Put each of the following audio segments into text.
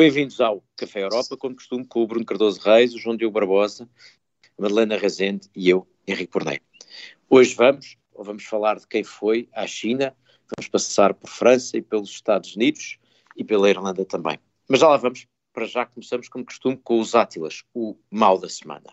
bem-vindos ao Café Europa, como costume, com o Bruno Cardoso Reis, o João Diogo Barbosa, a Madalena Rezende e eu, Henrique Pornei. Hoje vamos, ou vamos falar de quem foi à China, vamos passar por França e pelos Estados Unidos e pela Irlanda também. Mas já lá vamos, para já começamos, como costume, com os Átilas, o mal da semana.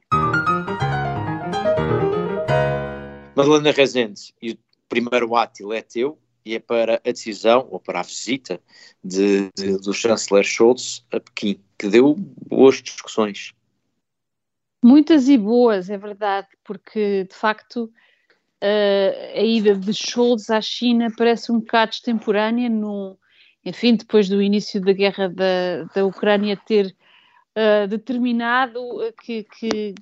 Madalena Rezende, e o primeiro Átila é teu, e é para a decisão, ou para a visita de, de, do chanceler Scholz a Pequim, que deu boas discussões. Muitas e boas, é verdade, porque de facto a ida de Scholz à China parece um bocado extemporânea, no, enfim, depois do início da guerra da, da Ucrânia ter uh, determinado que, que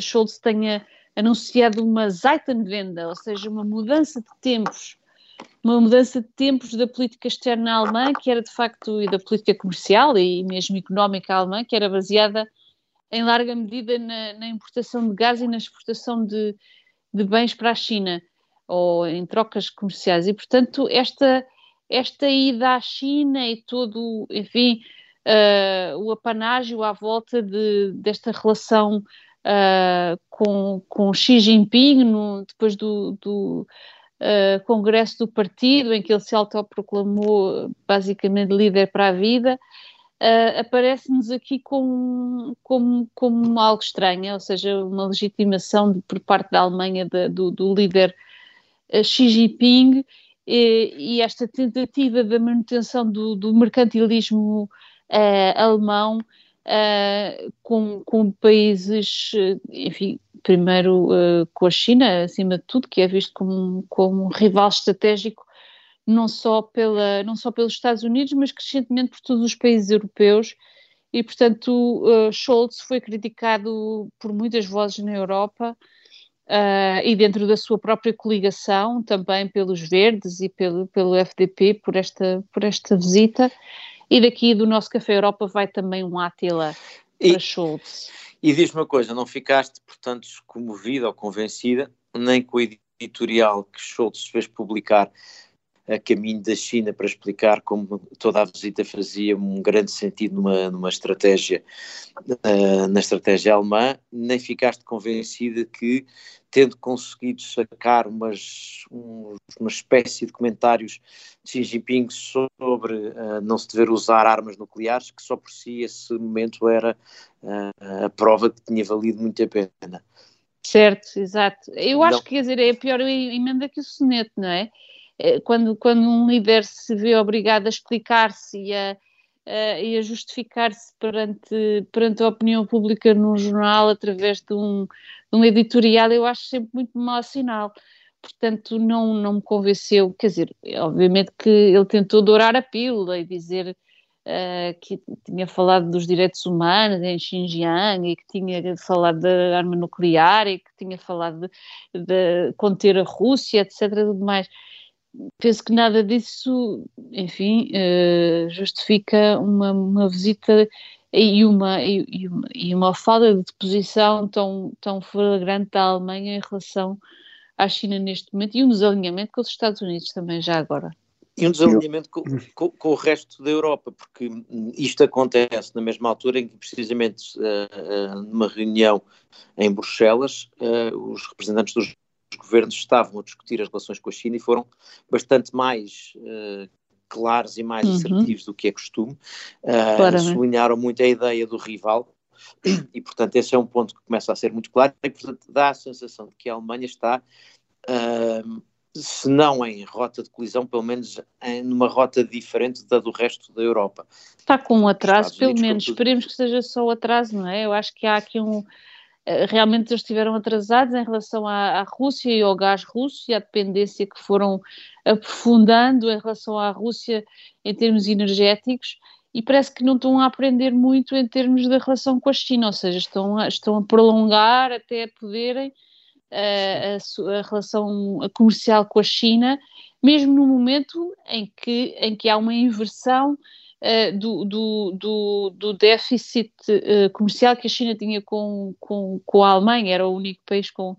Scholz tenha anunciado uma Zeitenwende, ou seja, uma mudança de tempos uma mudança de tempos da política externa alemã, que era de facto, e da política comercial e mesmo económica alemã, que era baseada em larga medida na, na importação de gás e na exportação de, de, bens para a China, ou em trocas comerciais. E, portanto, esta, esta ida à China e todo, enfim, uh, o apanágio à volta de, desta relação uh, com, com Xi Jinping, no, depois do, do uh, congresso do partido, em que ele se autoproclamou basicamente líder para a vida, uh, aparece-nos aqui como, como, como algo estranho, ou seja, uma legitimação de, por parte da Alemanha do, do, líder uh, Xi Jinping e, e, esta tentativa da manutenção do, do mercantilismo alemão com, com países, enfim, primeiro uh, com a China, acima de tudo, que é visto como, como um rival estratégico não só, pela, não só pelos Estados Unidos, mas crescentemente por todos os países europeus. E, portanto, uh, Scholz foi criticado por muitas vozes na Europa uh, e dentro da sua própria coligação, também pelos Verdes e pelo, pelo FDP, por esta, por esta visita. E daqui do nosso Café Europa vai também um Átila para Scholz. E diz-me uma coisa, não ficaste, portanto, comovida ou convencida, nem com o editorial que Schultz fez publicar a caminho da China para explicar como toda a visita fazia um grande sentido numa, numa estratégia, uh, na estratégia alemã, nem ficaste convencida que, tendo conseguido sacar umas, um, uma espécie de comentários de Xi Jinping sobre uh, não se dever usar armas nucleares, que só por si esse momento era uh, a prova que tinha valido muito a pena. Certo, exato. Eu acho não. que, quer dizer, é a pior emenda que o soneto, não é? Eh, quando, quando um líder se vê obrigado a explicar-se e a, a, e a justificar-se perante, perante a opinião pública num jornal através de um, de um editorial, eu acho sempre muito mau sinal. Portanto, não, não me convenceu. Quer dizer, obviamente que ele tentou dourar a pílula e dizer Uh, que tinha falado dos direitos humanos em Xinjiang e que tinha falado da arma nuclear e que tinha falado de, de conter a Rússia, etc. Tudo mais penso que nada disso, enfim, uh, justifica uma, uma, visita e uma, e, uma, e uma falta de posição tão, tão flagrante da Alemanha em relação à China neste momento e um desalinhamento com os Estados Unidos também já agora. E um desalinhamento com, com, com, o resto da Europa, porque isto acontece na mesma altura em que, precisamente, uh, uh, numa reunião em Bruxelas, uh, os representantes dos governos estavam a discutir as relações com a China e foram bastante mais uh, claros e mais uhum. assertivos do que é costume. Uh, sublinharam muito a ideia do rival. E, portanto, esse é um ponto que começa a ser muito claro, e, portanto, dá a sensação de que a Alemanha está, uh, se não em rota de colisão, pelo menos em, numa rota diferente da do resto da Europa. Está com um atraso, pelo menos, esperemos que seja só o atraso, não é? Eu acho que há aqui um eh, realmente eles estiveram atrasados em relação à, à, Rússia e ao gás russo e à dependência que foram aprofundando em relação à Rússia em termos energéticos. E parece que não estão a aprender muito em termos da relação com a China, ou seja, estão a, estão a prolongar até poderem uh, a, a, relação comercial com a China, mesmo no momento em que, em que há uma inversão uh, do, do, do, do, déficit uh, comercial que a China tinha com, com, com a Alemanha, era o único país com,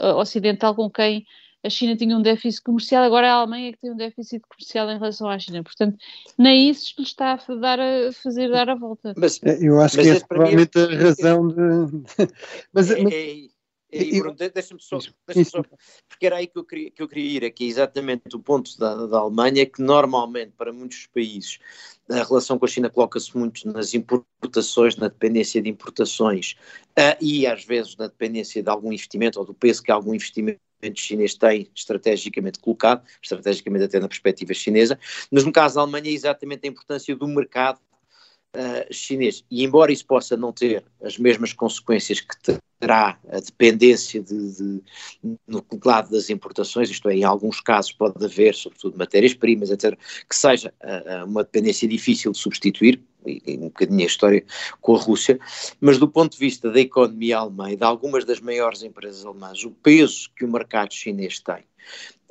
uh, ocidental com quem a China tinha um déficit comercial, agora é a Alemanha que tem um déficit comercial em relação à China. Portanto, nem isso lhe está a, dar a fazer dar a volta. Mas, é, eu acho mas que é provavelmente a razão de. mas, é, mas... É, deixa-me só, deixa só, porque era aí que eu queria, que eu queria ir, aqui exatamente o ponto da, da Alemanha, que normalmente para muitos países a relação com a China coloca-se muito nas importações, na dependência de importações uh, e às vezes na dependência de algum investimento ou do peso que algum investimento chinês tem estrategicamente colocado, estrategicamente até na perspectiva chinesa, mas no caso da Alemanha é exatamente a importância do mercado uh, chinês. E embora isso possa não ter as mesmas consequências que terá a dependência de, de, no lado das importações, isto é, em alguns casos pode haver, sobretudo matérias-primas, etc., que seja uh, uma dependência difícil de substituir, e, um bocadinho a história com a Rússia, mas do ponto de vista da economia alemã e de algumas das maiores empresas alemãs, o peso que o mercado chinês tem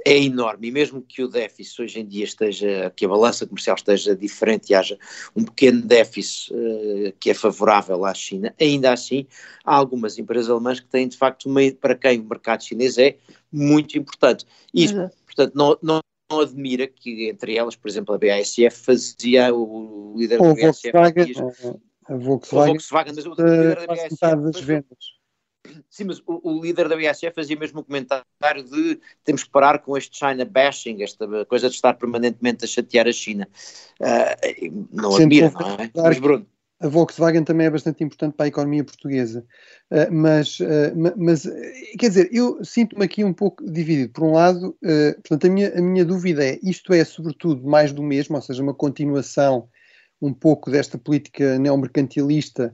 é enorme e mesmo que o déficit hoje em dia esteja, que a balança comercial esteja diferente e haja um pequeno déficit uh, que é favorável à China, ainda assim há algumas empresas alemãs que têm de facto, uma, para quem o mercado chinês é muito importante. Isso, uhum. portanto, não, não, não admira que entre elas, por exemplo, a BASF fazia o líder da BASF. Volkswagen, a Volkswagen, a Volkswagen mas o líder da BASF. das vendas Sim, mas o, o, líder da BASF fazia mesmo um comentário de temos que parar com este China bashing, esta coisa de estar permanentemente a chatear a China. Uh, não admira, não é? Mas Bruno. A Volkswagen também é bastante importante para a economia portuguesa. Uh, mas, uh, mas, quer dizer, eu sinto-me aqui um pouco dividido. Por um lado, portanto, a minha, a minha dúvida é, isto é sobretudo mais do mesmo, ou seja, uma continuação um pouco desta política neomercantilista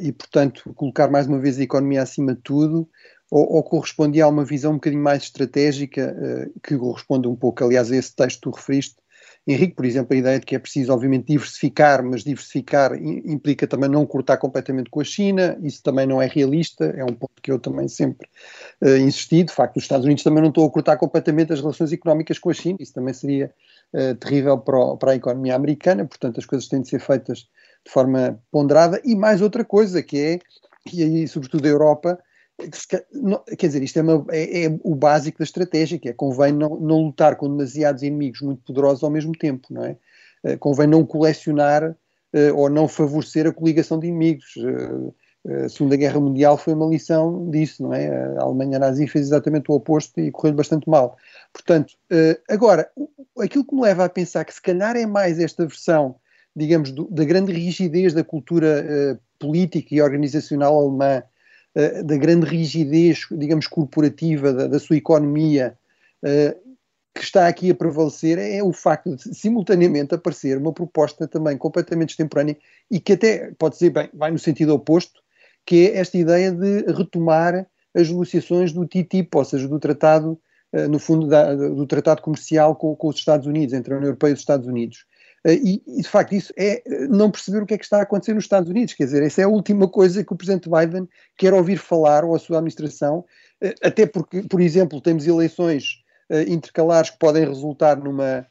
e, portanto, colocar mais uma vez a economia acima de tudo, ou, ou correspondia a uma visão um bocadinho mais estratégica, uh, que corresponde um pouco, aliás, a esse texto que tu referiste, Henrique, por exemplo, a ideia de que é preciso, obviamente, diversificar, mas diversificar implica também não cortar completamente com a China, isso também não é realista, é um ponto que eu também sempre uh, insisti. De facto, os Estados Unidos também não estão a cortar completamente as relações económicas com a China, isso também seria uh, terrível para, o, para, a economia americana, portanto, as coisas têm de ser feitas de forma ponderada, e mais outra coisa, que é, e aí sobretudo a Europa, quer dizer, isto é, uma, é, é, o básico da estratégia, que é convém não, não, lutar com demasiados inimigos muito poderosos ao mesmo tempo, não é? Uh, convém não colecionar uh, ou não favorecer a coligação de inimigos. Uh, a Segunda Guerra Mundial foi uma lição disso, não é? A Alemanha nazi fez exatamente o oposto e correu bastante mal. Portanto, agora, aquilo que me leva a pensar que se calhar é mais esta versão digamos, do, da grande rigidez da cultura uh, política e organizacional alemã, uh, da grande rigidez, digamos, corporativa da, da sua economia, uh, que está aqui a prevalecer é o facto de simultaneamente aparecer uma proposta também completamente extemporânea e que até, pode dizer, bem, vai no sentido oposto, que é esta ideia de retomar as negociações do TTIP, ou seja, do tratado, no fundo, da, do tratado comercial com, com, os Estados Unidos, entre a União Europeia e os Estados Unidos. Eh, e, e, de facto, isso é eh, não perceber o que é que está a acontecer nos Estados Unidos. Quer dizer, essa é a última coisa que o Presidente Biden quer ouvir falar, ou a sua administração, eh, até porque, por exemplo, temos eleições intercalares que podem resultar numa,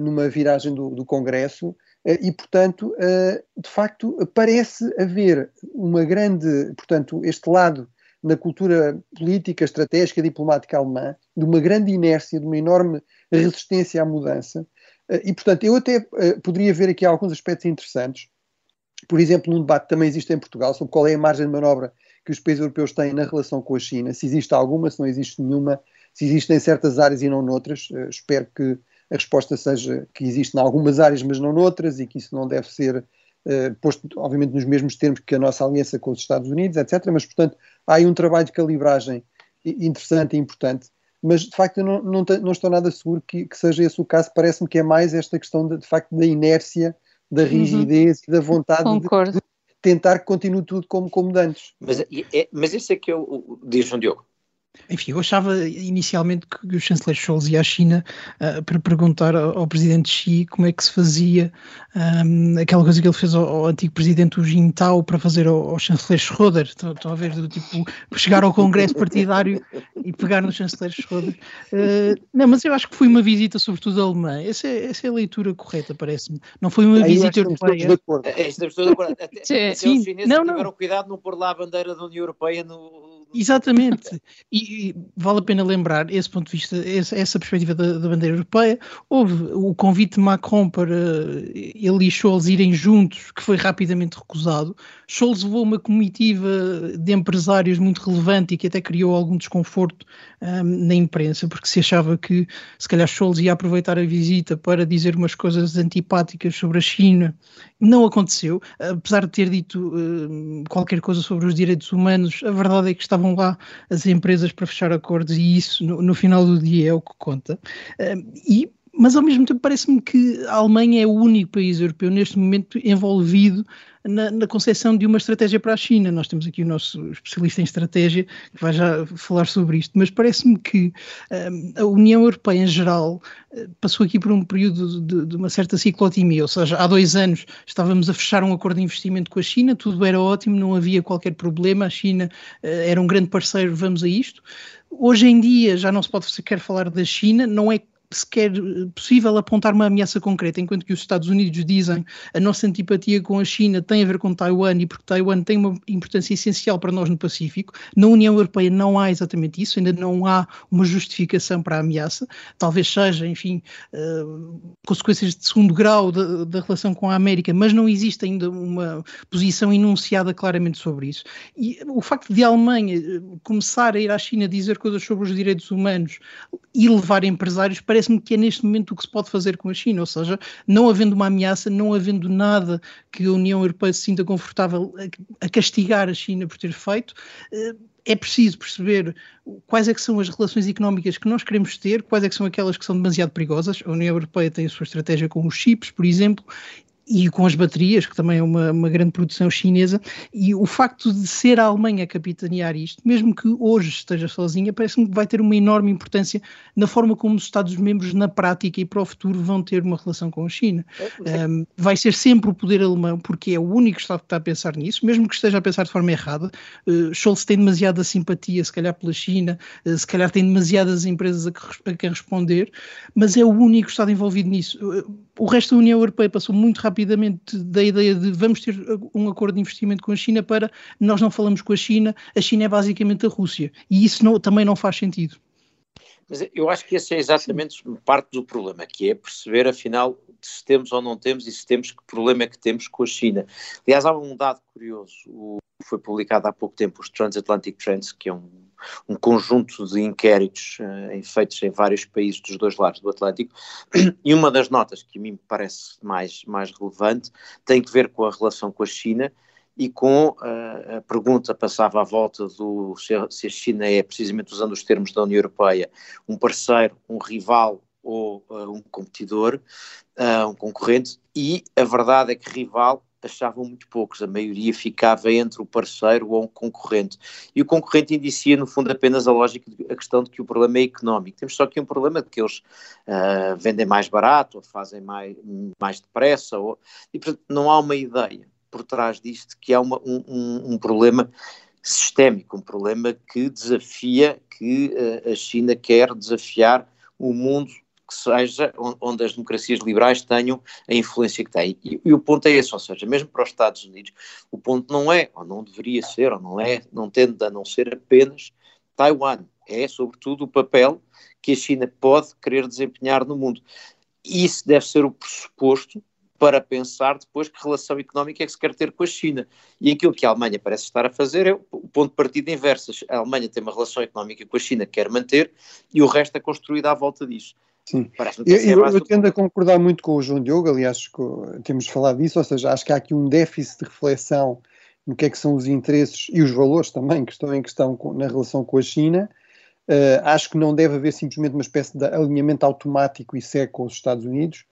numa viragem do, do Congresso. E, portanto, de facto, parece haver uma grande, portanto, este lado na cultura política, estratégica, diplomática alemã, de uma grande inércia, de uma enorme resistência à mudança, e, portanto, eu até uh, poderia ver aqui alguns aspectos interessantes. Por exemplo, num debate que também existe em Portugal sobre qual é a margem de manobra que os países europeus têm na relação com a China, se existe alguma, se não existe nenhuma, se existem em certas áreas e não noutras. Uh, espero que a resposta seja que existe em algumas áreas, mas não noutras, e que isso não deve ser uh, posto, obviamente, nos mesmos termos que a nossa aliança com os Estados Unidos, etc. Mas, portanto, há aí um trabalho de calibragem interessante e importante mas de facto eu não, não, não estou nada seguro que, que, seja esse o caso. Parece-me que é mais esta questão de, de facto da inércia, da uhum. rigidez e da vontade de, de, tentar que continue tudo como, como antes. Mas, é, mas esse é que é o. Diz João Diogo. Enfim, eu achava inicialmente que o chanceler Scholz ia à China uh, para perguntar ao, ao, presidente Xi como é que se fazia um, aquela coisa que ele fez ao, ao antigo presidente Hu Jintao para fazer ao, ao chanceler Schroeder. Estão a ver, do tipo, chegar ao congresso partidário e pegar no chanceler Schroeder. Uh, não, mas eu acho que foi uma visita sobretudo alemã. Essa é, essa é a leitura correta, parece-me. Não foi uma Aí visita europeia. É, estamos todos de acordo. Até, até Sim, os chineses não, tiveram não. cuidado de não pôr lá a bandeira da União Europeia no Exatamente. E, e, vale a pena lembrar esse ponto de vista, essa, essa perspectiva da, da, bandeira europeia. Houve o convite de Macron para ele e Scholz irem juntos, que foi rapidamente recusado. Scholz levou uma comitiva de empresários muito relevante e que até criou algum desconforto um, na imprensa, porque se achava que se calhar Scholz ia aproveitar a visita para dizer umas coisas antipáticas sobre a China. Não aconteceu, apesar de ter dito uh, qualquer coisa sobre os direitos humanos, a verdade é que estavam lá as empresas para fechar acordos e isso no, no final do dia é o que conta. E mas ao mesmo tempo parece-me que a Alemanha é o único país europeu neste momento envolvido na, na concepção de uma estratégia para a China. Nós temos aqui o nosso especialista em estratégia que vai já falar sobre isto, mas parece-me que um, a União Europeia em geral eh, passou aqui por um período de, de, uma certa ciclotimia, ou seja, há dois anos estávamos a fechar um acordo de investimento com a China, tudo era ótimo, não havia qualquer problema, a China uh, era um grande parceiro, vamos a isto. Hoje em dia já não se pode sequer falar da China, não é sequer possível apontar uma ameaça concreta, enquanto que os Estados Unidos dizem a nossa antipatia com a China tem a ver com Taiwan e porque Taiwan tem uma importância essencial para nós no Pacífico. Na União Europeia não há exatamente isso, ainda não há uma justificação para a ameaça. Talvez seja, enfim, uh, consequências de segundo grau da, da relação com a América, mas não existe ainda uma posição enunciada claramente sobre isso. E o facto de a Alemanha eh, começar a ir à China dizer coisas sobre os direitos humanos e levar empresários parece parece-me que é neste momento o que se pode fazer com a China, ou seja, não havendo uma ameaça, não havendo nada que a União Europeia se sinta confortável a, a castigar a China por ter feito, eh, é preciso perceber quais é que são as relações económicas que nós queremos ter, quais é que são aquelas que são demasiado perigosas. A União Europeia tem a sua estratégia com os chips, por exemplo, e com as baterias, que também é uma, uma, grande produção chinesa, e o facto de ser a Alemanha a capitanear isto, mesmo que hoje esteja sozinha, parece-me que vai ter uma enorme importância na forma como os Estados-membros, na prática e para o futuro, vão ter uma relação com a China. Um, vai ser sempre o poder alemão, porque é o único Estado que está a pensar nisso, mesmo que esteja a pensar de forma errada. Uh, Scholz tem demasiada simpatia, se calhar, pela China, uh, se calhar tem demasiadas empresas a que, a que responder, mas é o único Estado envolvido nisso. Uh, o resto da União Europeia passou muito rápido rapidamente da ideia de vamos ter um acordo de investimento com a China para nós não falamos com a China, a China é basicamente a Rússia. E isso não, também não faz sentido. Mas eu acho que esse é exatamente parte do problema, que é perceber, afinal, se temos ou não temos e se temos, que problema é que temos com a China. Aliás, há um dado curioso, o, foi publicado há pouco tempo, os Transatlantic Trends, que é um um conjunto de inquéritos uh, feitos em vários países dos dois lados do Atlântico, e uma das notas que a mim me parece mais, mais relevante tem que ver com a relação com a China e com uh, a pergunta passava à volta do se a, a China é, precisamente usando os termos da União Europeia, um parceiro, um rival ou uh, um competidor, um concorrente, e a verdade é que rival achavam muito poucos, a maioria ficava entre o parceiro ou um concorrente. E o concorrente indicia, no fundo, apenas a lógica, a questão de que o problema é económico. Temos só aqui um problema de que eles uh, vendem mais barato, ou fazem mais, mais depressa, ou, e portanto não há uma ideia por trás disto que há uma, um, um, problema sistémico, um problema que desafia, que uh, a China quer desafiar o mundo que seja onde as democracias liberais tenham a influência que têm. E, e, o ponto é esse, ou seja, mesmo para os Estados Unidos, o ponto não é, ou não deveria ser, ou não é, não tende a não ser apenas Taiwan, é sobretudo o papel que a China pode querer desempenhar no mundo. Isso deve ser o pressuposto para pensar depois que relação económica é que se quer ter com a China. E aquilo que a Alemanha parece estar a fazer é o ponto de partida inverso. A Alemanha tem uma relação económica com a China que quer manter e o resto é construído à volta disso. Sim, eu, eu, eu tendo a concordar muito com o João Diogo, aliás, temos falado disso, ou seja, acho que há aqui um déficit de reflexão no que é que são os interesses e os valores também que estão em questão com, na relação com a China. Uh, acho que não deve haver simplesmente uma espécie de alinhamento automático e cego com os Estados Unidos,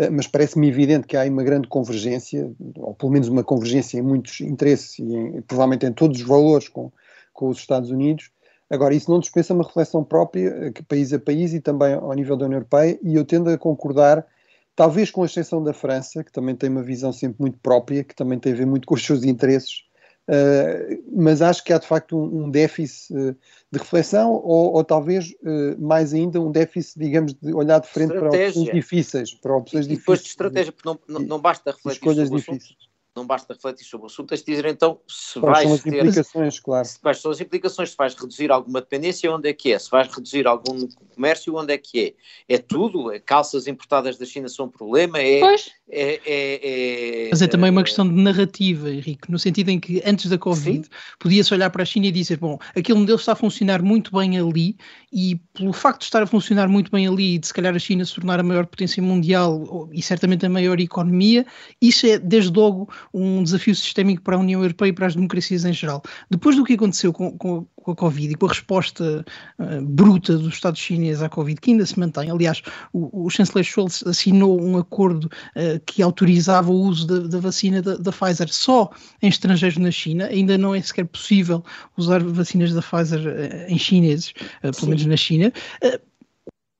uh, mas parece-me evidente que há uma grande convergência, ou pelo menos uma convergência em muitos interesses e em, provavelmente em todos os valores com, com os Estados Unidos, Agora, isso não dispensa uma reflexão própria, eh, país a país e também ao nível da União Europeia, e eu tendo a concordar, talvez com a exceção da França, que também tem uma visão sempre muito própria, que também tem a ver muito com os seus interesses, uh, mas acho que há de facto um, um déficit uh, de reflexão, ou, ou talvez uh, mais ainda um déficit, digamos, de olhar de frente estratégia. para opções difíceis. Para opções e depois difíceis, de estratégia, porque não, não, não basta refletir escolhas difíceis. Não basta refletir sobre o assunto, tens de dizer então se Quais vais são as ter, implicações, claro. se, quais são as implicações, se vais reduzir alguma dependência, onde é que é? Se vais reduzir algum comércio, onde é que é? É tudo? É calças importadas da China são um problema? É, Pois, é, é, é- Mas é também uma é- questão de narrativa, Henrique, no sentido em que antes da Covid podia-se olhar para a China e dizer: bom, aquele modelo está a funcionar muito bem ali, e pelo facto de estar a funcionar muito bem ali e de se calhar a China se tornar a maior potência mundial e certamente a maior economia, isso é desde logo um desafio sistémico para a União Europeia e para as democracias em geral. Depois do que aconteceu com, com- com a Covid e com a resposta ah, bruta dos Estados chineses à Covid, que ainda se mantém, aliás, o, o chanceler Scholz assinou um acordo ah, que autorizava o uso da, da vacina da, da Pfizer só em estrangeiros na China, ainda não é sequer possível usar vacinas da Pfizer ah, em chineses, pelo Sim. menos na China.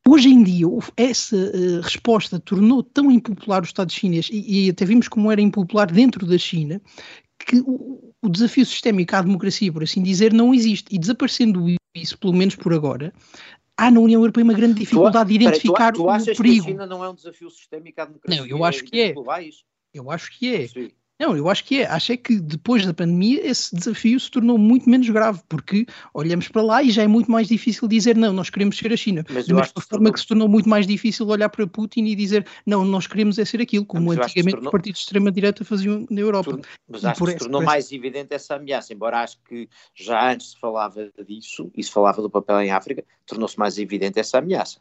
Hoje em dia, essa eh, resposta tornou tão impopular o Estado chinês, e, e até vimos como era impopular dentro da China, que o, o desafio sistémico à democracia, por assim dizer, não existe. E desaparecendo isso, pelo menos por agora, há na União Europeia uma grande dificuldade de Peraí, tu- identificar tu, o achas perigo. que a China não é um desafio sistémico à democracia? Não, eu acho que é. globais? Eu acho que é. Sim. Não, eu acho que é. Acho é que depois da pandemia esse desafio se tornou muito menos grave, porque olhamos para lá e já é muito mais difícil dizer não, nós queremos ser a China. Mas da mesma que forma que se tornou muito mais difícil olhar para Putin e dizer não, nós queremos é ser aquilo, como mas antigamente tornou- os partidos de extrema-direita faziam na Europa. Mas acho que se tornou essa- mais evidente essa ameaça, embora acho que já antes se falava disso e se falava do papel em África, tornou-se mais evidente essa ameaça.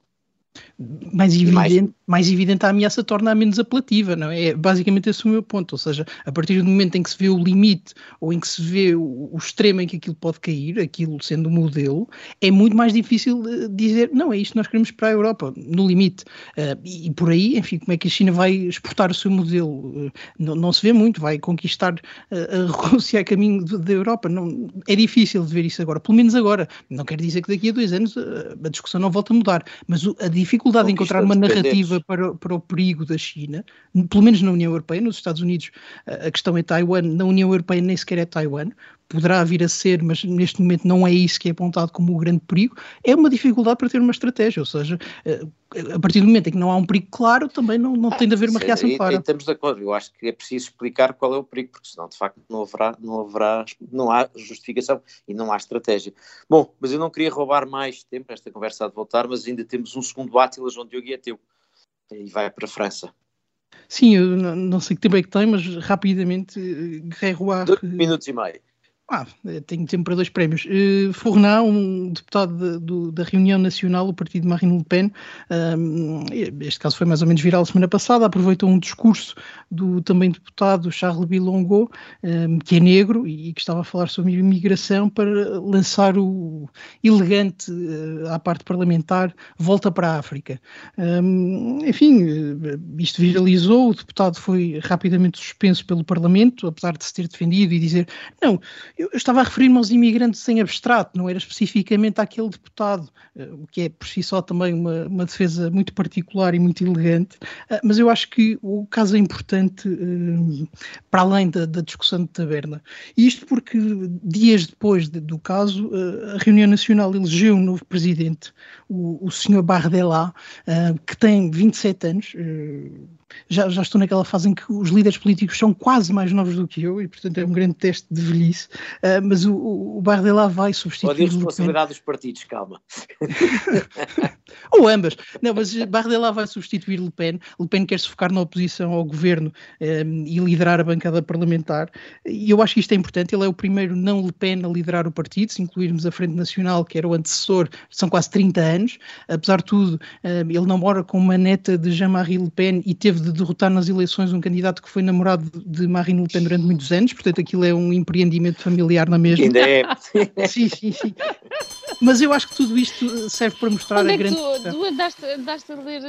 Mais E mais- evidente, mais evidente a ameaça torna-a menos apelativa, não é? É basicamente esse o meu ponto, ou seja, a partir do momento em que se vê o limite ou em que se vê o, o extremo em que aquilo pode cair, aquilo sendo o modelo, é muito mais difícil dizer, não, é isto que nós queremos para a Europa, no limite. Ah, e, e por aí, enfim, como é que a China vai exportar o seu modelo? Ah, não, não se vê muito, vai conquistar ah, a Rússia a caminho da Europa, não, é difícil de ver isso agora, pelo menos agora. Não quer dizer que daqui a dois anos a discussão não volta a mudar, mas o- a dificuldade de encontrar uma narrativa para, para o perigo da China, pelo menos na União Europeia, nos Estados Unidos a questão é Taiwan, na União Europeia nem sequer é Taiwan, poderá vir a ser, mas neste momento não é isso que é apontado como o grande perigo, é uma dificuldade para ter uma estratégia, ou seja, eh, a partir do momento em que não há um perigo claro, também não, não tem de haver uma Sim, reação aí- clara. Estamos de acordo, eu acho que é preciso explicar qual é o perigo, porque senão de facto não haverá, não haverá, não há justificação e não há estratégia. Bom, mas eu não queria roubar mais tempo, esta conversa há de voltar, mas ainda temos um segundo Átila, João Diogo e é teu. E vai para a França. Sim, eu não, sei que tempo é que tem, mas rapidamente, eh, Guerreiro Dois minutos e meio. Ah, eh, tenho tempo para dois prémios. Uh, Fournin, um deputado de- do- da Reunião Nacional, o partido de Marine Le Pen, um, este caso foi mais ou menos viral semana passada, aproveitou um discurso do também deputado Charles Bilongo, um, que é negro e que estava a falar sobre imigração, para lançar o elegante uh, à parte parlamentar volta para a África. Um, enfim, isto viralizou, o deputado foi rapidamente suspenso pelo Parlamento, apesar de se ter defendido e dizer não, eu, eu estava a referir-me aos imigrantes em abstrato, não era especificamente àquele deputado, eh, o que é por si só também uma, uma defesa muito particular e muito elegante, eh, mas eu acho que o caso é importante eh, para além da, da discussão de taberna. E isto porque dias depois de- do caso, a Reunião Nacional elegeu um novo presidente, o, o senhor Bardella, que tem 27 anos, já, já estou naquela fase em que os líderes políticos são quase mais novos do que eu e, portanto, é um grande teste de velhice. Uh, mas o, o Bardella vai Ou substituir. de Le Pen. responsabilidade dos partidos, calma. Ou ambas. Não, mas Bardella vai substituir Le Pen. Le Pen quer se focar na oposição ao governo um, e liderar a bancada parlamentar. E eu acho que isto é importante. Ele é o primeiro não Le Pen a liderar o partido. Se incluirmos a Frente Nacional, que era o antecessor, são quase 30 anos. Apesar de tudo, um, ele namora com uma neta de Jean-Marie Le Pen e teve de derrotar nas eleições um candidato que foi namorado de Marine Le Pen durante muitos anos. Portanto, aquilo é um empreendimento familiar na mesma. Ainda é. Sim, sim, sim. Mas eu acho que tudo isto serve para mostrar Onde a é que grande. tu, tu andaste, andaste a ler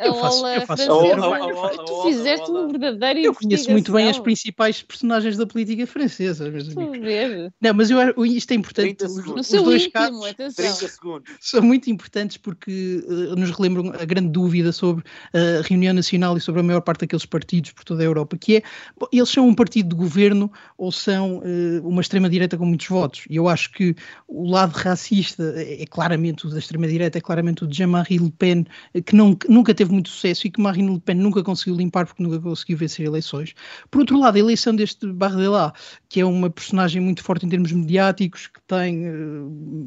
a Eu faço- ola eu faço- francesa? tu fizeste uma verdadeira Eu conheço muito bem as principais personagens da política francesa, meus Estou a amigos. ver. Não, mas eu, acho- isto é importante. 30 Os, segundos. No os seu dois íntimo, casos atenção. 30 segundos. são muito importantes porque eh, nos relembram a grande dúvida sobre a reunião nacional e sobre a maior parte daqueles partidos por toda a Europa, que é, bom, eles são um partido de governo ou são eh, uma extrema-direita com muitos votos? E eu acho que o lado racista é, é claramente o da extrema-direita, é claramente o de Jean-Marie Le Pen, que não, nunca teve muito sucesso e que Marine Le Pen nunca conseguiu limpar porque nunca conseguiu vencer eleições. Por outro lado, a eleição deste Bardella, que é uma personagem muito forte em termos mediáticos, que tem, eh,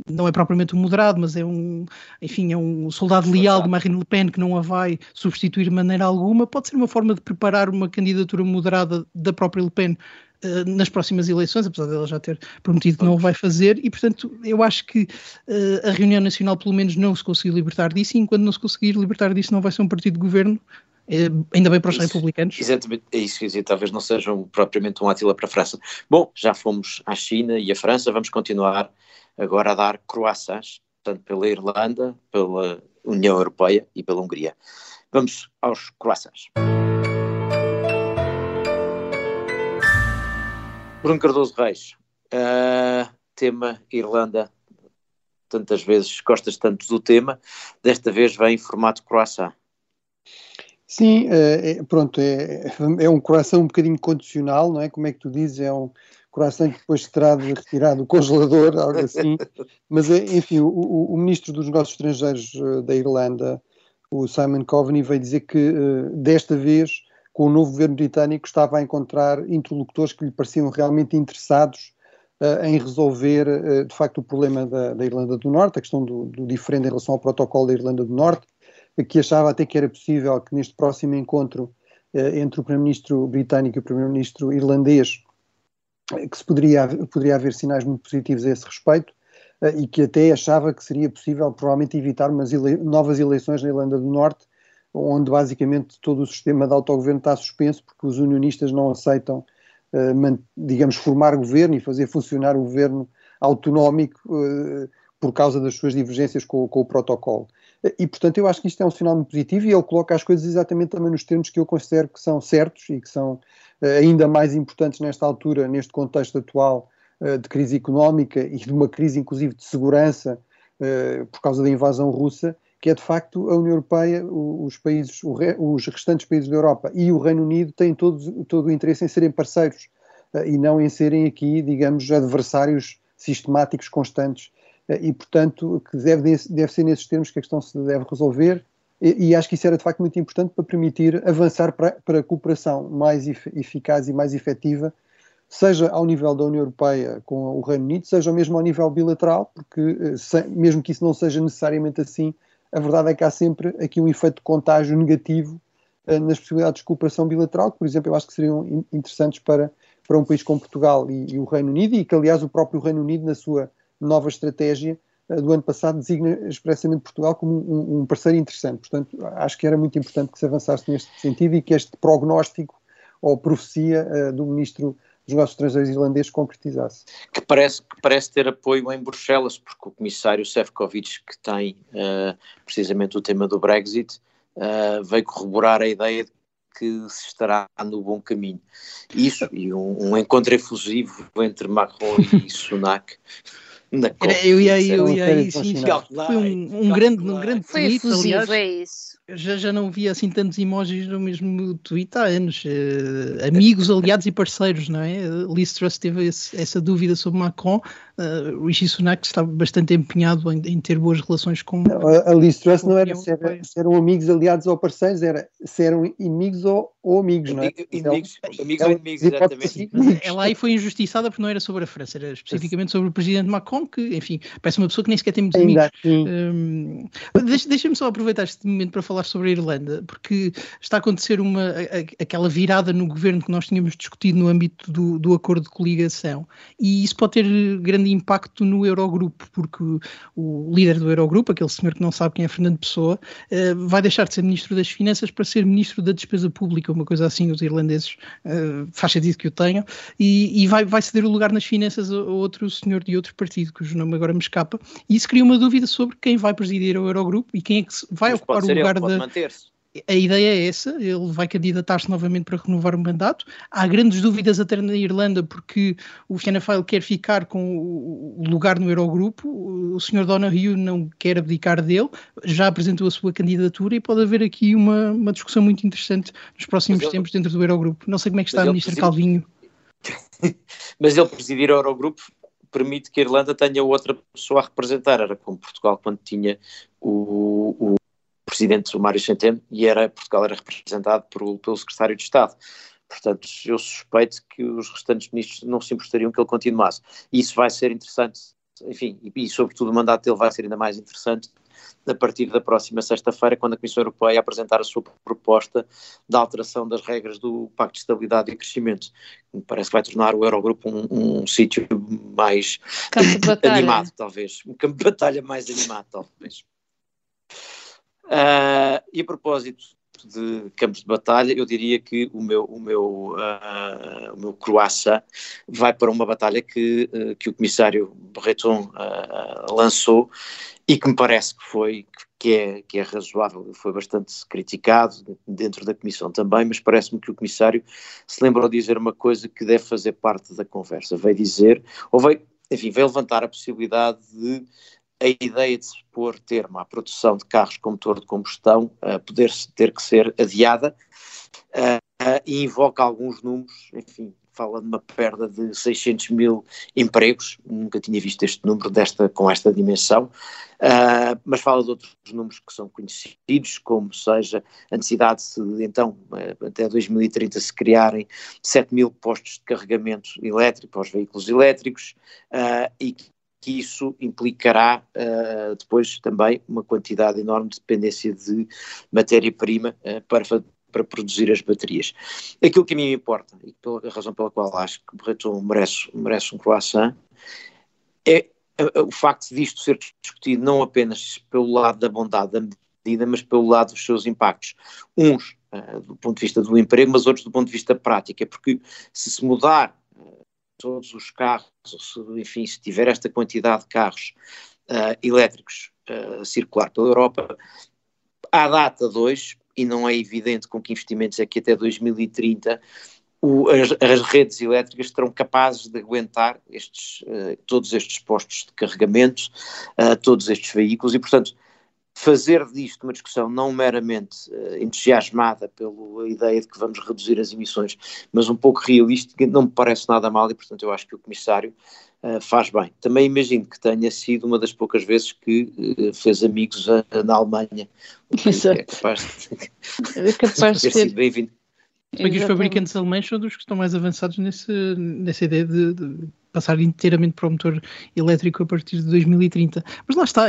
não é propriamente um moderado, mas é um, enfim, é um soldado leal de Marine Le Pen que não a vai substituir de maneira alguma, pode ser uma forma de preparar uma candidatura moderada da própria Le Pen uh, nas próximas eleições, apesar dela já ter prometido que não o vai fazer, e portanto eu acho que uh, a reunião nacional pelo menos não se conseguiu libertar disso, e enquanto não se conseguir libertar disso não vai ser um partido de governo, eh, ainda bem para os isso, republicanos. Exatamente, é isso que talvez não sejam propriamente um Atila para a França. Bom, já fomos à China e à França, vamos continuar agora a dar croissants, tanto pela Irlanda, pela União Europeia e pela Hungria. Vamos aos croissants. Bruno Cardoso Reis, uh, tema Irlanda, tantas vezes gostas tanto do tema, desta vez vem em formato croissant. Sim, é, pronto, é, é um coração um bocadinho condicional, não é? Como é que tu dizes? É um coração que depois terá de retirar do congelador, algo assim. Mas, é, enfim, o, o, Ministro dos Negócios Estrangeiros da Irlanda, o Simon Coveney, veio dizer que desta vez, com o novo governo britânico, estava a encontrar interlocutores que lhe pareciam realmente interessados em resolver, de facto, o problema da, da, Irlanda do Norte, a questão do, do diferente em relação ao protocolo da Irlanda do Norte que achava até que era possível que neste próximo encontro eh, entre o Primeiro-Ministro britânico e o Primeiro-Ministro irlandês eh, que se poderia, poderia haver sinais muito positivos a esse respeito. eh, e que até achava que seria possível provavelmente evitar umas ele novas eleições na Irlanda do Norte, onde basicamente todo o sistema de autogoverno está suspenso porque os unionistas não aceitam, digamos, formar governo e fazer funcionar o governo autonómico por causa das suas divergências com, com o protocolo. E, portanto, eu acho que isto é um sinal muito positivo e ele coloca as coisas exatamente também nos termos que eu considero que são certos e que são uh, ainda mais importantes nesta altura, neste contexto atual uh, de crise económica e de uma crise, inclusive, de segurança uh, por causa da invasão russa, que é de facto a União Europeia, os países, os restantes países da Europa e o Reino Unido têm todos, todo o interesse em serem parceiros e não em serem aqui, digamos, adversários sistemáticos, constantes e, portanto, que deve, deve ser nesses termos que a questão se deve resolver. E, e acho que isso era de facto muito importante para permitir avançar para, para a cooperação mais eficaz e mais efetiva, seja ao nível da União Europeia com o Reino Unido, seja mesmo ao nível bilateral, porque eh, se, mesmo que isso não seja necessariamente assim, a verdade é que há sempre aqui um efeito de contágio negativo uh, nas possibilidades de cooperação bilateral, que, por exemplo, eu acho que seriam interessantes para, para um país como Portugal e, e o Reino Unido, e que, aliás, o próprio Reino Unido, na sua nova estratégia uh, do ano passado designa expressamente Portugal como um, um, parceiro interessante. Portanto, acho que era muito importante que se avançasse neste sentido e que este prognóstico ou profecia do Ministro dos Negócios Estrangeiros irlandês concretizasse. Que parece, que parece ter apoio em Bruxelas, porque o comissário Sefcovic, que tem uh, precisamente o tema do Brexit, veio corroborar a ideia de que se estará no bom caminho. Isso e um, um encontro efusivo entre Macron e Sunak na Era, eu ia, eu ia, eu ia sim, foi um, um grande, um grande foi efusivo, aliás, é isso. Já, já não via assim tantos emojis no mesmo tweet há anos. Uh, amigos, aliados e parceiros, não é? Liz Truss teve esse, essa dúvida sobre Macron. Uh, Rishi Sunak está bastante empenhado em, em, ter boas relações com. Não, a Liz Truss não era se, era se, eram amigos, aliados ou parceiros, era se eram inimigos ou, ou amigos, não é? Inimigos, amigos ou inimigos, exatamente. Ela aí foi injustiçada porque não era sobre a França, era especificamente sobre o presidente Macron, que, enfim, parece uma pessoa que nem sequer tem muitos Ainda amigos. Um, deixa, Deixa-me só aproveitar este momento para falar sobre a Irlanda, porque está a acontecer uma, aquela virada no governo que nós tínhamos discutido no âmbito do, do acordo de coligação, e isso pode ter grande impacto no Eurogrupo, porque o líder do Eurogrupo, aquele senhor que não sabe quem é Fernando Pessoa, eh, vai deixar de ser ministro das Finanças para ser ministro da Despesa Pública, uma coisa assim, os irlandeses eh, faz sentido que o tenham, e, e vai, vai ceder o lugar nas finanças a outro senhor de outro partido, cujo nome agora me escapa, e isso cria uma dúvida sobre quem vai presidir o Eurogrupo e quem é que vai Mas ocupar o lugar ele, da a ideia é essa, ele vai candidatar-se novamente para renovar o mandato. Há grandes dúvidas até na Irlanda, porque o Fianna Fáil quer ficar com o lugar no Eurogrupo, o Sr. Donahue não quer abdicar dele, já apresentou a sua candidatura e pode haver aqui uma, uma discussão muito interessante nos próximos ele, tempos dentro do Eurogrupo. Não sei como é que está o Ministro preside... Calvinho. Mas ele presidir o Eurogrupo permite que a Irlanda tenha outra pessoa a representar. Era como Portugal quando tinha o, o presidente, o Mário Centeno, e era, Portugal era representado por, pelo secretário de Estado. Portanto, eu suspeito que os restantes ministros não se importariam que ele continuasse. Isso vai ser interessante, enfim, e, e sobretudo o mandato dele vai ser ainda mais interessante a partir da próxima sexta-feira, quando a Comissão Europeia apresentar a sua proposta de alteração das regras do Pacto de Estabilidade e Crescimento, me parece que vai tornar o Eurogrupo um, um sítio mais animado, talvez. Um campo de batalha mais animado, talvez. Uh, e a propósito de campos de batalha, eu diria que o meu, o meu, uh, o meu croissant vai para uma batalha que, uh, que o comissário Breton lançou e que me parece que foi que é, que é razoável, foi bastante criticado dentro da Comissão também, mas parece-me que o Comissário se lembrou de dizer uma coisa que deve fazer parte da conversa, veio dizer, ou veio, enfim, veio levantar a possibilidade de a ideia de se pôr termo à produção de carros com motor de combustão uh, poder ter que ser adiada uh, e invoca alguns números, enfim, fala de uma perda de 600 mil empregos, nunca tinha visto este número desta, com esta dimensão, uh, mas fala de outros números que são conhecidos, como seja a necessidade de, então, até 2030 se criarem 7 mil postos de carregamento elétrico para os veículos elétricos uh, e que isso implicará uh, depois também uma quantidade enorme de dependência de matéria-prima uh, para para produzir as baterias. Aquilo que a mim me importa, e pela razão pela qual acho que Breton merece, merece um croissant, é o facto disto ser discutido não apenas pelo lado da bondade da medida, mas pelo lado dos seus impactos. Uns uh, do ponto de vista do emprego, mas outros do ponto de vista prático, porque se se mudar todos os carros, se, enfim, se tiver esta quantidade de carros uh, elétricos a circular pela Europa, à data 2, e não é evidente com que investimentos é que até 2030 o, as, as, redes elétricas serão capazes de aguentar estes, uh, todos estes postos de carregamento, uh, todos estes veículos e, portanto, fazer disto uma discussão não meramente uh, entusiasmada pela ideia de que vamos reduzir as emissões, mas um pouco realística, não me parece nada mal e, portanto, eu acho que o Comissário uh, faz bem. Também imagino que tenha sido uma das poucas vezes que uh, fez amigos a, a, na Alemanha, o que é capaz de, é capaz de ter sido bem-vindo. Porque os fabricantes alemães são dos que estão mais avançados nesse, nessa ideia de, de passar inteiramente para o motor elétrico a partir de 2030. Mas lá está,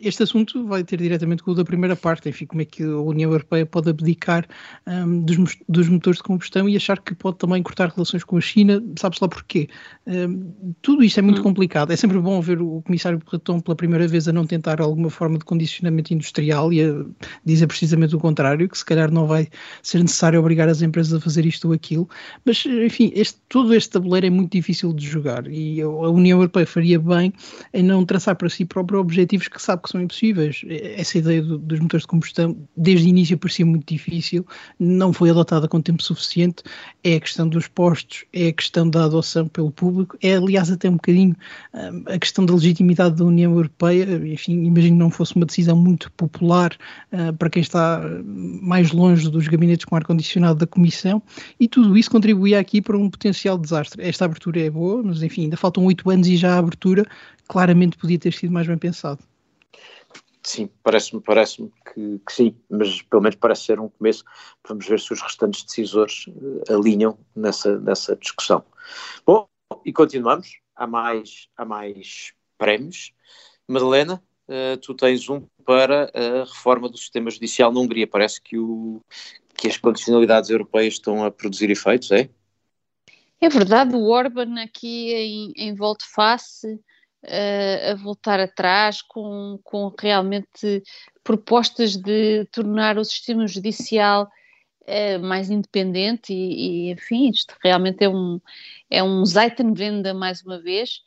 este assunto vai ter diretamente com o da primeira parte, enfim, como é que a União Europeia pode abdicar um, dos, dos, motores de combustão e achar que pode também cortar relações com a China, sabe-se lá porquê. Um, tudo isto é muito hum. complicado, é sempre bom ver o comissário Breton pela primeira vez a não tentar alguma forma de condicionamento industrial e a dizer precisamente o contrário, que se calhar não vai ser necessário obrigar as empresas a fazer isto ou aquilo, mas enfim, este, todo este tabuleiro é muito difícil de jogar e a União Europeia faria bem em não traçar para si próprio objetivos que sabe que são impossíveis. Essa ideia do, dos motores de combustão, desde o início, parecia muito difícil, não foi adotada com tempo suficiente. É a questão dos postos, é a questão da adoção pelo público, é, aliás, até um bocadinho um, a questão da legitimidade da União Europeia. Enfim, imagino que não fosse uma decisão muito popular uh, para quem está mais longe dos gabinetes com ar-condicionado da Comissão, e tudo isso contribuía aqui para um potencial desastre. Esta abertura é boa, mas enfim, ainda faltam oito anos e já a abertura claramente podia ter sido mais bem pensado. Sim, parece-me parece que, que, sim, mas pelo menos parece ser um começo. Vamos ver se os restantes decisores uh, alinham nessa, nessa discussão. Bom, e continuamos. Há mais, há mais prémios. Madalena, uh, tu tens um para a reforma do sistema judicial na Hungria. Parece que, o, que as condicionalidades europeias estão a produzir efeitos, é? É verdade, o Orban aqui em, em volte-face uh, a voltar atrás com, com realmente propostas de tornar o sistema judicial uh, mais independente e, e, enfim, isto realmente é um, é um Zeitenwende mais uma vez.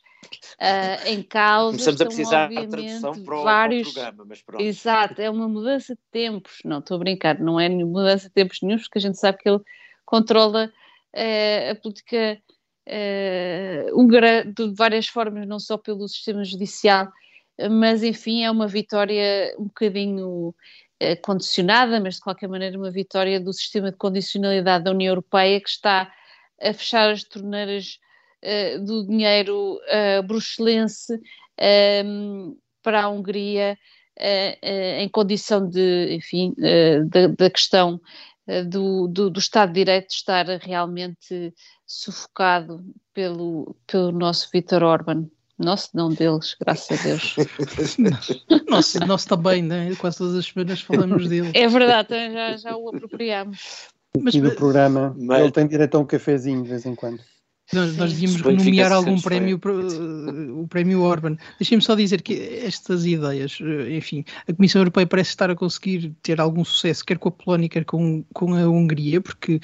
Uh, em causa Começamos a precisar de tradução para o, vários... para o programa, mas pronto. Exato, é uma mudança de tempos. Não, estou a brincar, não é mudança de tempos nenhum, porque a gente sabe que ele controla uh, a política uh, húngara de várias formas, não só pelo sistema judicial, mas enfim, é uma vitória um bocadinho uh, condicionada, mas de qualquer maneira uma vitória do sistema de condicionalidade da União Europeia que está a fechar as torneiras do dinheiro bruxelense um, para a Hungria em condição de, enfim, da, questão do, do, do, Estado de Direito estar realmente sufocado pelo, pelo nosso Vítor Orban. Nosso, não deles, graças a Deus. nosso, nosso também, né? Quase todas as semanas falamos dele. É verdade, já, já o apropriamos. Mas, no programa, mas... ele tem direito a um cafezinho de vez em quando. Nós, nós devíamos nomear algum prémio, uh, o prémio Orban. Deixem-me só dizer que estas ideias, uh, enfim, a Comissão Europeia parece estar a conseguir ter algum sucesso, quer com a Polónia, quer com, com a Hungria, porque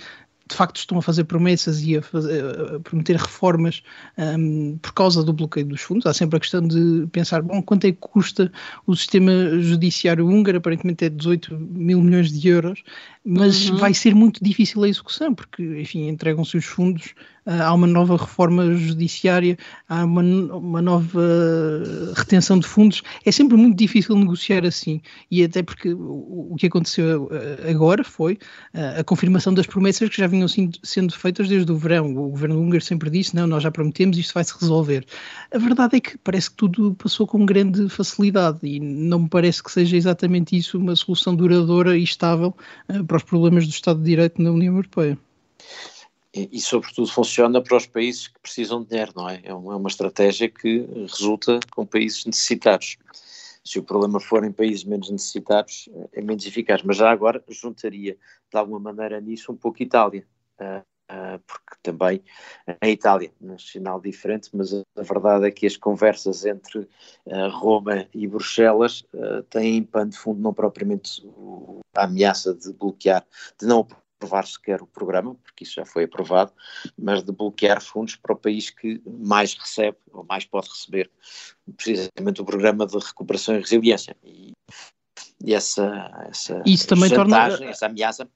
de facto estão a fazer promessas e a, fazer, a prometer reformas um, por causa do bloqueio dos fundos. Há sempre a questão de pensar, bom, quanto é que custa o sistema judiciário húngaro? Aparentemente é 18 mil milhões de euros, mas uhum. vai ser muito difícil a execução, porque, enfim, entregam-se os fundos há uma nova reforma judiciária, há uma, uma nova retenção de fundos. É sempre muito difícil negociar assim. E até porque o, que aconteceu ah, agora foi uh, a confirmação das promessas que já vinham sendo, feitas desde o verão. O governo húngaro sempre disse: não, nós já prometemos, isto vai se resolver. A verdade é que parece que tudo passou com grande facilidade e não me parece que seja exatamente isso uma solução duradoura e estável para os problemas do Estado de Direito na União Europeia e, sobretudo, funciona para os países que precisam de dinheiro, não é? É uma, é uma estratégia que resulta com países necessitados. Se o problema for em países menos necessitados, é menos eficaz. Mas já agora juntaria, de alguma maneira, nisso um pouco Itália. Uh, uh, porque também a Itália, um sinal diferente, mas a, verdade é que as conversas entre uh, Roma e Bruxelas têm pano de fundo não propriamente a ameaça de bloquear, de não aprovar sequer o programa, porque isso já foi aprovado, mas de bloquear fundos para o país que mais recebe ou mais pode receber precisamente o programa de recuperação e resiliência. E, e essa, essa isso também torna... essa ameaça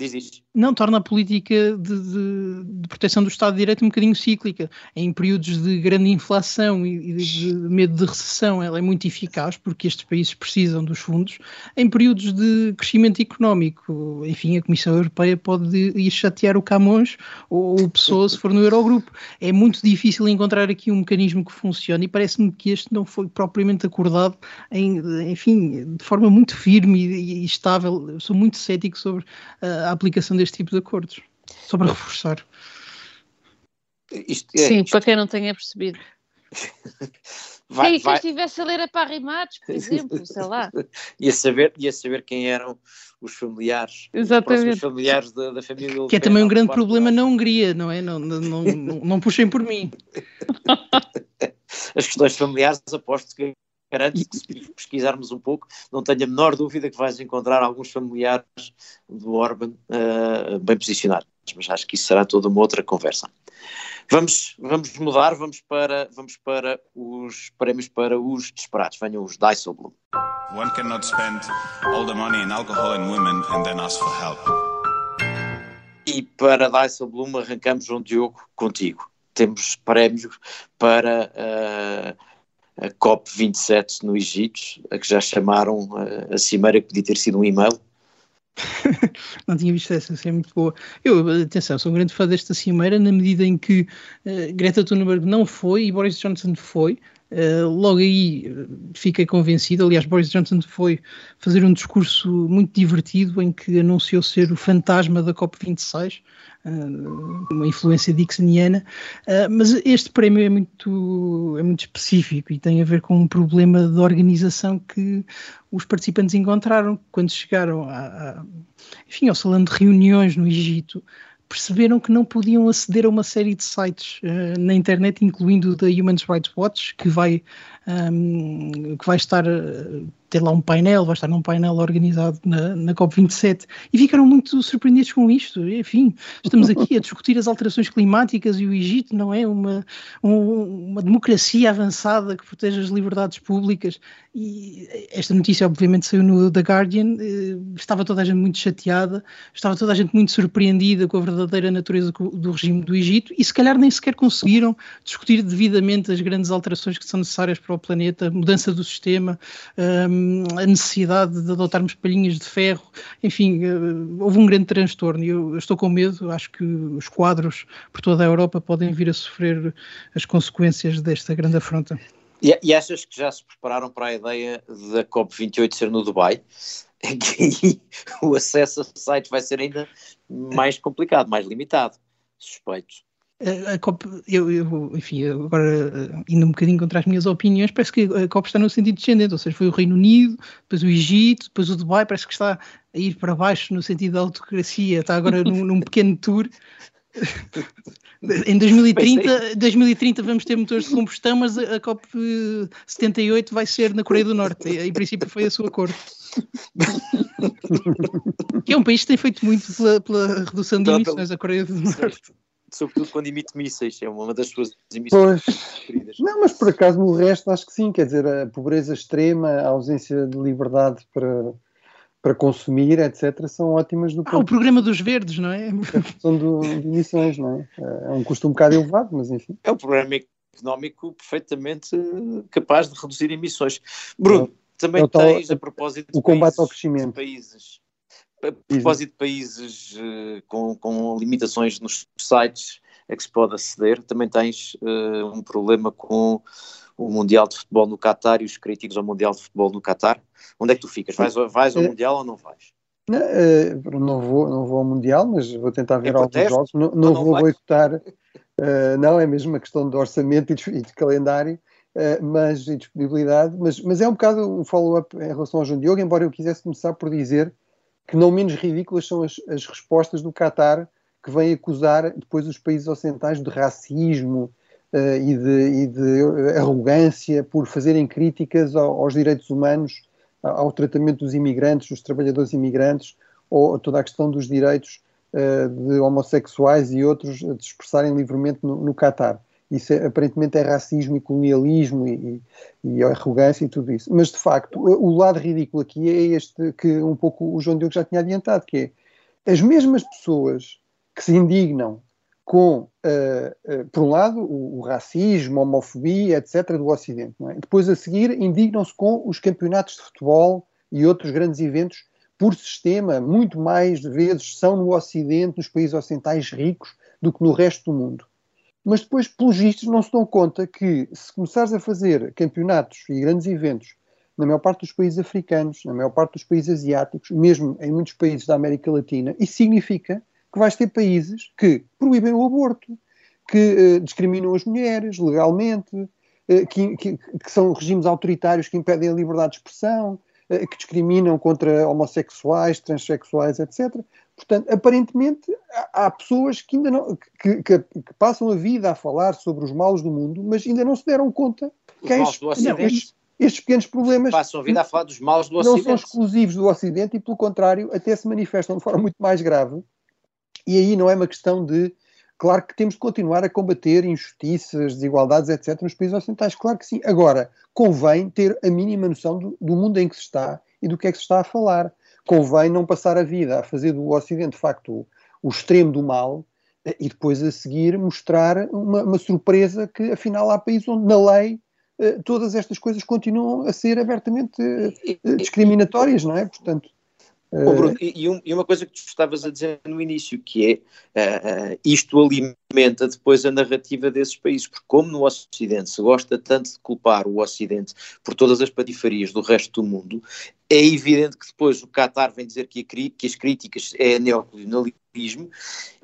Diz isto. Não, torna a política de, de, de, proteção do Estado de Direito um bocadinho cíclica. Em períodos de grande inflação e de, de, medo de recessão, ela é muito eficaz, porque estes países precisam dos fundos. Em períodos de crescimento económico, enfim, a Comissão Europeia pode ir chatear o Camões ou o Pessoa se for no Eurogrupo. É muito difícil encontrar aqui um mecanismo que funcione e parece-me que este não foi propriamente acordado, em, enfim, de forma muito firme e, e estável. Eu sou muito cético sobre uh, a aplicação deste tipo de acordos. Só para reforçar. Isto, é, Sim, isto... para quem não tenha percebido. vai, quem, vai... estivesse a ler a Parrimatos, por exemplo, sei lá. ia, saber, ia saber quem eram os familiares, Exatamente. os familiares da, da família. Que é também um grande problema na Hungria, não é? Não, não, não, não, não puxem por mim. As questões familiares, aposto que garanto que se pesquisarmos um pouco, não tenho a menor dúvida que vais encontrar alguns familiares do Orban uh, bem posicionados, mas acho que isso será toda uma outra conversa. Vamos, vamos mudar, vamos para, vamos para os prémios para os desesperados. Venham os Dijsselbloem. One cannot spend all the money in alcohol and women and then ask for help. E para Dijsselbloem arrancamos, um Diogo, contigo. Temos prémios para uh, a COP27 no Egito, a que já chamaram a, cimeira que podia ter sido um e-mail. não tinha visto essa, essa é muito boa. Eu, atenção, sou um grande fã desta cimeira na medida em que uh, Greta Thunberg não foi e Boris Johnson foi. Uh, logo aí uh, fiquei convencido. Aliás, Boris Johnson foi fazer um discurso muito divertido em que anunciou ser o fantasma da COP26. Ah, uma influência dixoniana, uh, mas este prémio é muito, é muito específico e tem a ver com um problema de organização que os participantes encontraram quando chegaram a, a, enfim, ao salão de reuniões no Egito perceberam que não podiam aceder a uma série de sites uh, na internet, incluindo o da Human Rights Watch, que vai, um, que vai estar uh, ter lá um painel, vai estar num painel organizado na, na COP27 e ficaram muito surpreendidos com isto. Enfim, estamos aqui a discutir as alterações climáticas e o Egito não é uma, um, uma democracia avançada que protege as liberdades públicas. E esta notícia, obviamente, saiu no The Guardian. Eh, estava toda a gente muito chateada, estava toda a gente muito surpreendida com a verdadeira natureza do regime do Egito e, se calhar, nem sequer conseguiram discutir devidamente as grandes alterações que são necessárias para o planeta, mudança do sistema. Um, um, a necessidade de adotarmos palhinhas de ferro, enfim, uh, houve um grande transtorno e eu, estou com medo, acho que os quadros por toda a Europa podem vir a sofrer as consequências desta grande afronta. E, e achas que já se prepararam para a ideia da COP28 ser no Dubai? Que o acesso a sites vai ser ainda mais complicado, mais limitado, suspeito. A, a COP, eu, eu, enfim, agora indo um bocadinho contra as minhas opiniões, parece que a COP está no sentido descendente, ou seja, foi o Reino Unido, depois o Egito, depois o Dubai, parece que está a ir para baixo no sentido da autocracia, está agora num, num pequeno tour. Em 2030, 2030 vamos ter motores de combustão, mas a, a COP 78 vai ser na Coreia do Norte. Em princípio foi a sua cor. que é um país que tem feito muito pela, pela redução de emissões, a Coreia do Norte sobretudo quando emite mísseis, é uma das suas emissões preferidas. Não, mas por acaso no resto acho que sim, quer dizer, a pobreza extrema, a ausência de liberdade para, para consumir, etc., são ótimas no Ah, o programa dos verdes, não é? São de emissões, não é? É um custo um bocado elevado, mas enfim. É um programa económico perfeitamente capaz de reduzir emissões. Bruno, é, também é tal, tens, a propósito o combate países, ao crescimento. países a propósito de países uh, com, com, limitações nos sites a que se pode aceder, também tens uh, um problema com o Mundial de Futebol no Qatar e os críticos ao Mundial de Futebol no Qatar. Onde é que tu ficas? Vais, vais ao é. Mundial ou não vais? Não, uh, não, vou, não vou ao Mundial, mas vou tentar ver é alguns jogos. Não, não, não vou boicotar. não, é mesmo uma questão de orçamento e de, e de calendário. Uh, mas e disponibilidade, mas, mas é um bocado um follow-up em relação ao João Diogo, embora eu quisesse começar por dizer que não menos ridículas são as, as respostas do Qatar, que vem acusar depois os países ocidentais de racismo uh, e, de, e, de, arrogância por fazerem críticas ao, aos direitos humanos, ao tratamento dos imigrantes, dos trabalhadores imigrantes, ou a toda a questão dos direitos uh, de homossexuais e outros de expressarem livremente no, no Qatar. Isso é, aparentemente é racismo e colonialismo e, e, arrogância e tudo isso. Mas, de facto, o lado ridículo aqui é este que um pouco o João Diogo já tinha adiantado, que é as mesmas pessoas que se indignam com, uh, uh, por um lado, o, o, racismo, a homofobia, etc., do Ocidente. É? Depois, a seguir, indignam-se com os campeonatos de futebol e outros grandes eventos por sistema, muito mais vezes são no Ocidente, nos países ocidentais ricos, do que no resto do mundo mas depois, pelos vistos, não se dão conta que se começares a fazer campeonatos e grandes eventos na maior parte dos países africanos, na maior parte dos países asiáticos, mesmo em muitos países da América Latina, isso significa que vais ter países que proíbem o aborto, que uh, discriminam as mulheres legalmente, uh, que, que, que, são regimes autoritários que impedem a liberdade de expressão, uh, que discriminam contra homossexuais, transexuais, etc. Portanto, aparentemente há, há pessoas que ainda não que, que, que, passam a vida a falar sobre os males do mundo, mas ainda não se deram conta que estes, não, estes, estes, pequenos problemas passam a vida a falar dos males do não Ocidente. Não são exclusivos do Ocidente e, pelo contrário, até se manifestam de forma muito mais grave. E aí não é uma questão de Claro que temos de continuar a combater injustiças, desigualdades, etc., nos países ocidentais, claro que sim. Agora, convém ter a mínima noção do, do, mundo em que se está e do que é que se está a falar convém não passar a vida a fazer do Ocidente, de facto, o, extremo do mal eh, e depois a seguir mostrar uma, uma, surpresa que, afinal, há países onde, na lei, eh, todas estas coisas continuam a ser abertamente eh, discriminatórias, não é? Portanto. Oh, Bruno, e, e, uma coisa que tu estavas a dizer no início, que é uh, isto alimenta depois a narrativa desses países, porque como no Ocidente se gosta tanto de culpar o Ocidente por todas as patifarias do resto do mundo, é evidente que depois o Qatar vem dizer que, a, que as críticas é neocolonialismo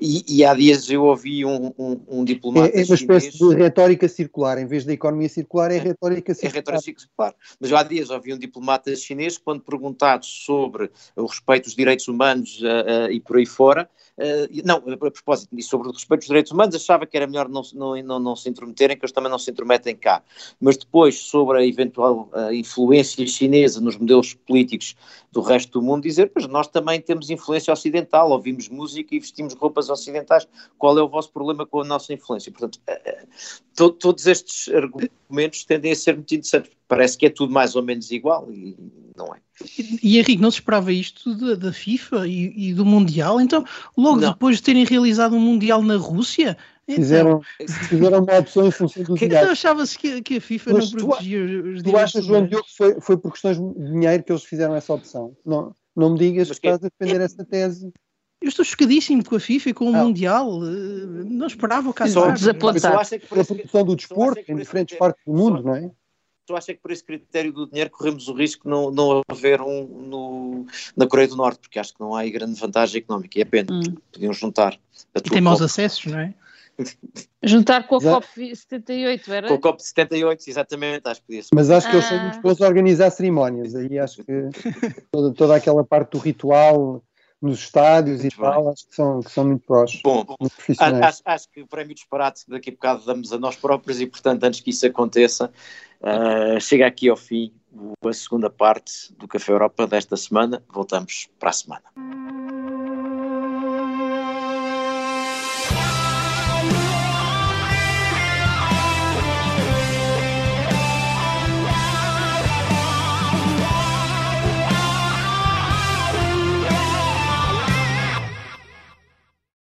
e, e, há dias eu ouvi um, um, um diplomata É, é uma espécie chinês, de retórica circular, em vez da economia circular é, é retórica circular. É retórica circular, mas há dias ouvi um diplomata chinês quando perguntado sobre o respeito dos direitos humanos uh, uh, e por aí fora, Uh, não, a propósito, e sobre o respeito dos direitos humanos, achava que era melhor não, não, não, não, se intrometerem, que eles também não se intrometem cá. Mas depois, sobre a eventual uh, influência chinesa nos modelos políticos do resto do mundo, dizer, pois nós também temos influência ocidental, ouvimos música Bélgica e vestimos roupas ocidentais. Qual é o vosso problema com a nossa influência? Portanto, eh, eh, to, todos estes argumentos tendem a ser muito interessantes. Parece que é tudo mais ou menos igual e não é. E, Henrique, não se esperava isto da, da FIFA e, e, do Mundial? Então, logo não. depois de terem realizado um Mundial na Rússia, então, fizeram, fizeram uma opção em função do que dinheiro. achava-se que, que, a FIFA Mas não protegia tu, os Tu achas, João Diogo, que foi, foi por questões de dinheiro que eles fizeram essa opção? Não, não me digas Mas que estás a defender essa tese. Eu estou chocadíssimo com a FIFA e com o não. Mundial. Eh, não esperava o caso. Só desapontado. A produção do desporto em diferentes partes do mundo, não é? tu achas que por esse critério do dinheiro corremos o risco de não, não haver um no, na Coreia do Norte, porque acho que não há aí grande vantagem económica, e é pena, hum. podiam juntar. A e tem maus acessos, não é? Juntar com a COP78, era? Com a COP78, exatamente, acho que podia Mas acho que ah. eles são bons a organizar cerimónias, aí acho que toda, toda aquela parte do ritual nos estádios muito e bem. tal, acho que são, que são muito prós. Bom, muito acho, acho, que o prémio disparate daqui a bocado damos a nós próprios e, portanto, antes que isso aconteça, uh, chega aqui ao fim a segunda parte do Café Europa desta semana. Voltamos para a semana.